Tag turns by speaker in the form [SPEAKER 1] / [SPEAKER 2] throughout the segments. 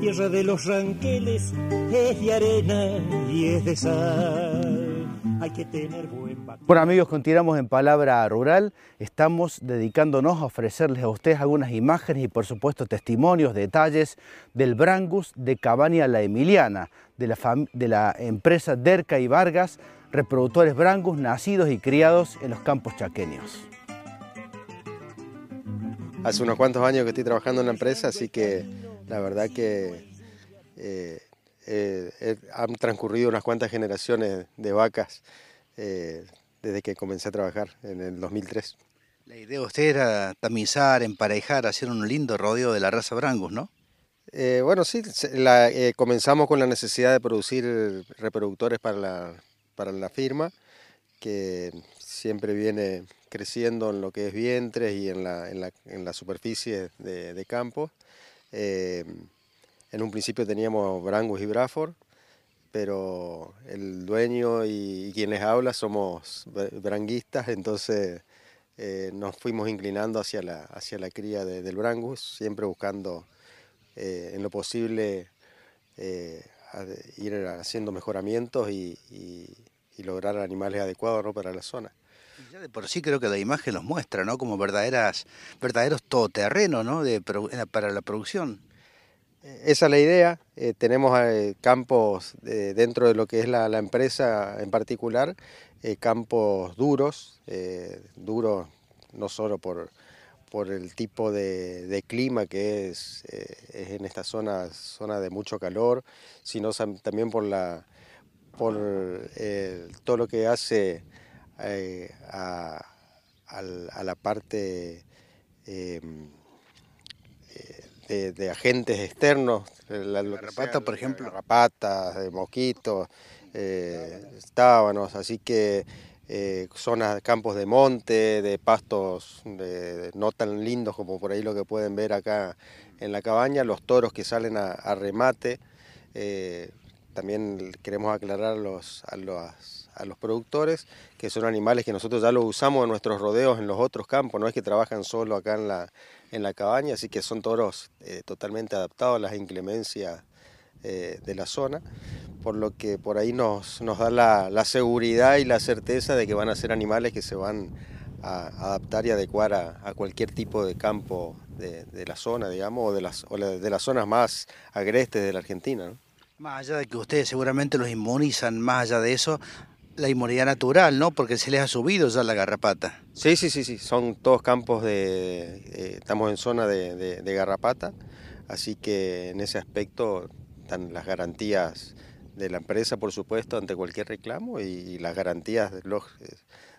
[SPEAKER 1] tierra de los ranqueles es de arena y es de sal. Hay que tener buen
[SPEAKER 2] Bueno amigos, continuamos en Palabra Rural. Estamos dedicándonos a ofrecerles a ustedes algunas imágenes y por supuesto testimonios, detalles del Brangus de Cabaña La Emiliana, de la, de la empresa Derca y Vargas, reproductores Brangus nacidos y criados en los campos chaqueños.
[SPEAKER 3] Hace unos cuantos años que estoy trabajando en la empresa, así que la verdad que eh, eh, eh, han transcurrido unas cuantas generaciones de vacas desde que comencé a trabajar en el 2003.
[SPEAKER 2] La idea de usted era tamizar, emparejar, hacer un lindo rodeo de la raza Brangus, ¿no?
[SPEAKER 3] bueno, sí, comenzamos con la necesidad de producir reproductores para la, para la firma, que siempre viene creciendo en lo que es vientres y en la, en la, en la superficie de, de campo. Eh, en un principio teníamos Brangus y Braford, pero el dueño y, quienes hablan somos branguistas, entonces eh, nos fuimos inclinando hacia la, hacia la cría del Brangus, siempre buscando eh, en lo posible ir haciendo mejoramientos y, y lograr animales adecuados para la zona.
[SPEAKER 2] Ya de por sí creo que la imagen los muestra, ¿no? Como verdaderas, verdaderos todoterrenos, ¿no? De, para la producción.
[SPEAKER 3] Eh, esa es la idea. Eh, tenemos eh, campos dentro de lo que es la, empresa en particular, campos duros, duros no solo por, por el tipo de, clima que es, es, en esta zona, zona de mucho calor, sino también por la por todo lo que hace eh, a, la parte em, eh, de, agentes externos,
[SPEAKER 2] la garrapata, por ejemplo.
[SPEAKER 3] Garrapatas, mosquitos, eh, tábanos, así que zonas, campos de monte, de pastos no tan lindos como por ahí lo que pueden ver acá en la cabaña, los toros que salen a, remate. También queremos aclarar los, a los a los productores, que son animales que nosotros ya los usamos en nuestros rodeos en los otros campos, no es que trabajan solo acá en la, en la cabaña, así que son toros eh, totalmente adaptados a las inclemencias eh, de la zona, por lo que por ahí nos, nos da la, seguridad y la certeza de que van a ser animales que se van a adaptar y adecuar a, cualquier tipo de campo de, la zona, digamos, o de las, de las zonas más agrestes de la Argentina.
[SPEAKER 2] Más allá de que ustedes seguramente los inmunizan, más allá de eso, la inmunidad natural, ¿no? Porque se les ha subido ya la garrapata.
[SPEAKER 3] Sí, sí, sí, sí. Son todos campos de. Estamos en zona de, garrapata, así que en ese aspecto están las garantías de la empresa, por supuesto, ante cualquier reclamo y, las garantías de, los,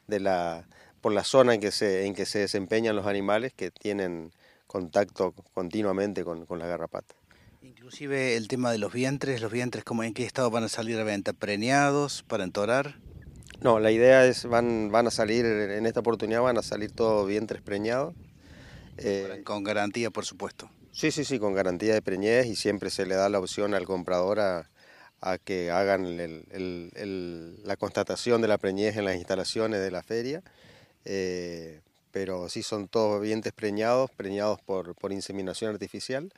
[SPEAKER 3] de la por la zona en que se en que se desempeñan los animales que tienen contacto continuamente con, con la garrapata.
[SPEAKER 2] Inclusive el tema de los vientres, los vientres, ¿cómo, ¿en qué estado van a salir a venta? ¿Preñados para entorar?
[SPEAKER 3] No, la idea es, van, van a salir, en esta oportunidad van a salir todos vientres preñados.
[SPEAKER 2] Eh, con garantía, por supuesto.
[SPEAKER 3] Sí, sí, sí, con garantía de preñez y siempre se le da la opción al comprador a, que hagan la constatación de la preñez en las instalaciones de la feria. Eh, pero sí son todos vientres preñados, preñados por, por inseminación artificial.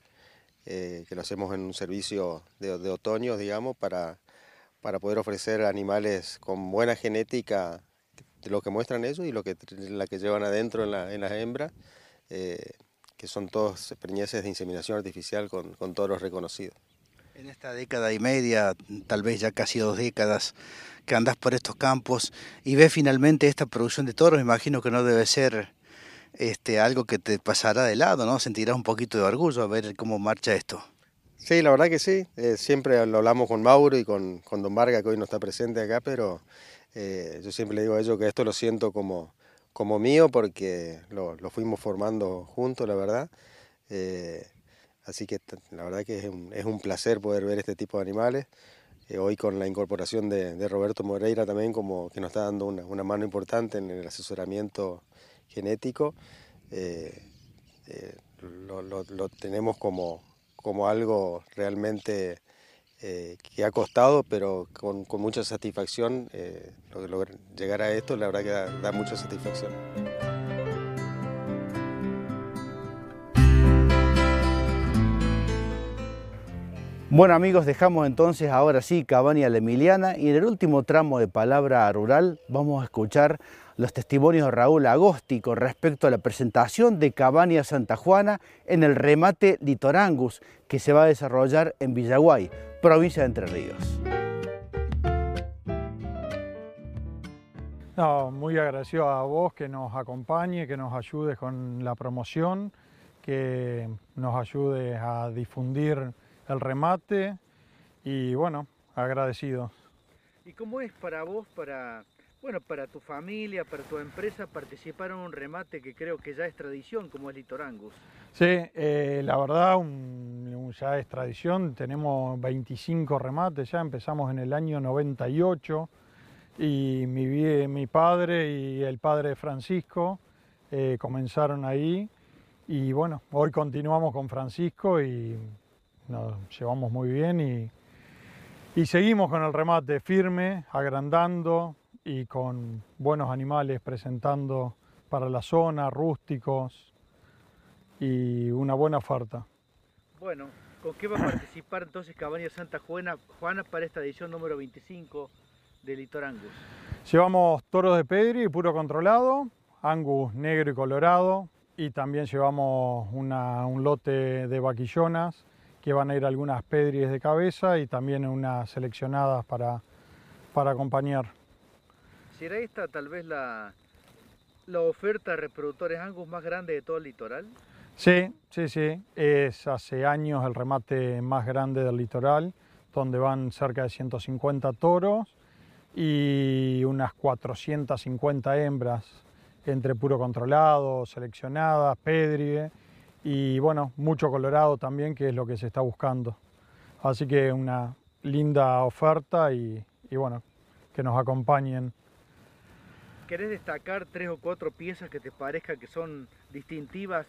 [SPEAKER 3] Eh, que lo hacemos en un servicio de, otoño, digamos, para, para poder ofrecer animales con buena genética, lo que muestran ellos y lo que, la que llevan adentro en, la, en las hembras, eh, que son todos preñeces de inseminación artificial con, con toros reconocidos.
[SPEAKER 2] En esta década y media, tal vez ya casi dos décadas, que andás por estos campos y ves finalmente esta producción de toros, imagino que no debe ser este, algo que te pasará de lado, ¿no? Sentirás un poquito de orgullo a ver cómo marcha esto.
[SPEAKER 3] Sí, la verdad que sí. Eh, siempre lo hablamos con Mauro y con, con, Don Varga, que hoy no está presente acá, pero eh, yo siempre le digo a ellos que esto lo siento como, como mío porque lo, lo fuimos formando juntos, la verdad. Eh, así que la verdad que es un, es un, placer poder ver este tipo de animales. hoy con la incorporación de, de, Roberto Moreira también, como que nos está dando una, una mano importante en el asesoramiento genético, eh, eh, lo, tenemos como, como algo realmente eh, que ha costado, pero con, mucha satisfacción. llegar a esto, la verdad que da mucha satisfacción.
[SPEAKER 2] Bueno amigos, dejamos entonces ahora sí Cabaña la Emiliana y en el último tramo de Palabra Rural vamos a escuchar los testimonios de Raúl Agosti con respecto a la presentación de Cabaña Santa Juana en el remate Litorangus que se va a desarrollar en Villaguay, provincia de Entre Ríos.
[SPEAKER 4] muy agradecido a vos que nos acompañe, que nos ayude con la promoción, que nos ayude a difundir el remate y bueno, agradecido.
[SPEAKER 2] ¿Y cómo es para vos, para, bueno, para tu familia, para tu empresa participar en un remate que creo que ya es tradición como es Litorangus?
[SPEAKER 4] Sí, eh, la verdad ya es tradición, tenemos 25 remates, ya empezamos en el año 98 y mi, mi padre y el padre de Francisco eh, comenzaron ahí y bueno, hoy continuamos con Francisco y nos llevamos muy bien y, y seguimos con el remate firme, agrandando y con buenos animales presentando para la zona, rústicos y una buena oferta.
[SPEAKER 2] Bueno, ¿con qué va a participar entonces Cabaña Santa Juana, Juana para esta edición número 25 de Litor Angus?
[SPEAKER 4] Llevamos toros de pedri puro controlado, Angus negro y colorado y también llevamos un lote de vaquillonas que van a ir algunas pedries de cabeza y también unas seleccionadas para, para acompañar.
[SPEAKER 2] ¿Será esta tal vez la, la oferta de reproductores Angus más grande de todo el litoral?
[SPEAKER 4] Sí, sí, sí. Es hace años el remate más grande del litoral, donde van cerca de 150 toros y unas 450 hembras entre puro controlado, seleccionadas, pedrie y bueno, mucho colorado también, que es lo que se está buscando. Así que una linda oferta y, bueno, que nos acompañen.
[SPEAKER 2] ¿Querés destacar tres o cuatro piezas que te parezca que son distintivas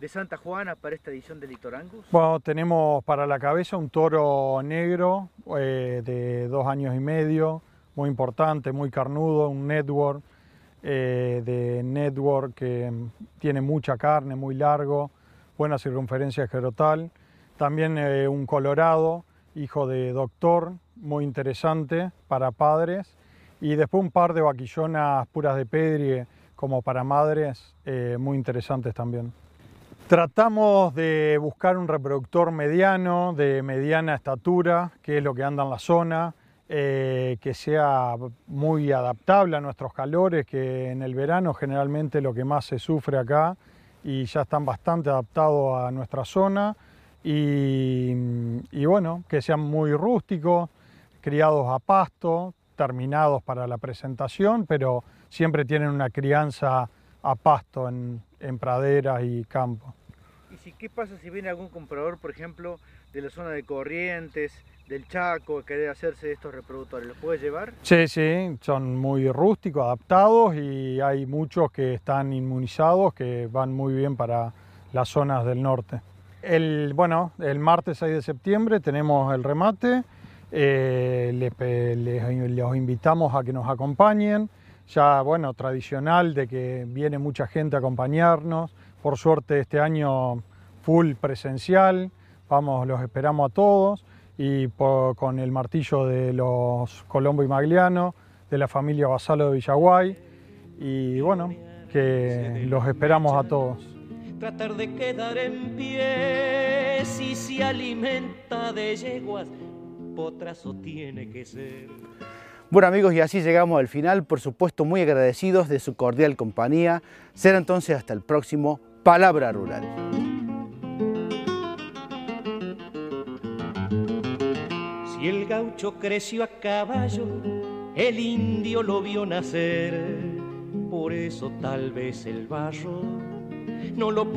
[SPEAKER 2] de Santa Juana para esta edición de Litorangus?
[SPEAKER 4] Bueno, tenemos para la cabeza un toro negro eh, de dos años y medio, muy importante, muy carnudo, un network eh, de network que tiene mucha carne, muy largo, buena circunferencia esclerotal. También eh, un colorado, hijo de doctor, muy interesante para padres. Y después un par de vaquillonas puras de pedrie como para madres, eh, muy interesantes también. Tratamos de buscar un reproductor mediano, de mediana estatura, que es lo que anda en la zona, eh, que sea muy adaptable a nuestros calores, que en el verano generalmente lo que más se sufre acá y ya están bastante adaptados a nuestra zona y, bueno, que sean muy rústicos, criados a pasto, terminados para la presentación, pero siempre tienen una crianza a pasto en, en praderas y campos.
[SPEAKER 2] ¿Y si, qué pasa si viene algún comprador, por ejemplo, de la zona de Corrientes, del Chaco, querer hacerse de estos reproductores, ¿los puede llevar?
[SPEAKER 4] Sí, sí, son muy rústicos, adaptados y hay muchos que están inmunizados que van muy bien para las zonas del norte. El, bueno, el martes 6 de septiembre tenemos el remate, eh, les, los invitamos a que nos acompañen, ya bueno, tradicional de que viene mucha gente a acompañarnos, por suerte este año full presencial, vamos, los esperamos a todos y con el martillo de los Colombo y Magliano, de la familia Basalo de Villaguay y bueno, que los esperamos a todos.
[SPEAKER 1] Tratar de quedar en pie si se alimenta de yeguas, potrazo tiene que ser.
[SPEAKER 2] Bueno amigos, y así llegamos al final, por supuesto muy agradecidos de su cordial compañía. Será entonces hasta el próximo Palabra Rural.
[SPEAKER 1] Y el gaucho creció a caballo, el indio lo vio nacer, por eso tal vez el barro no lo pudo.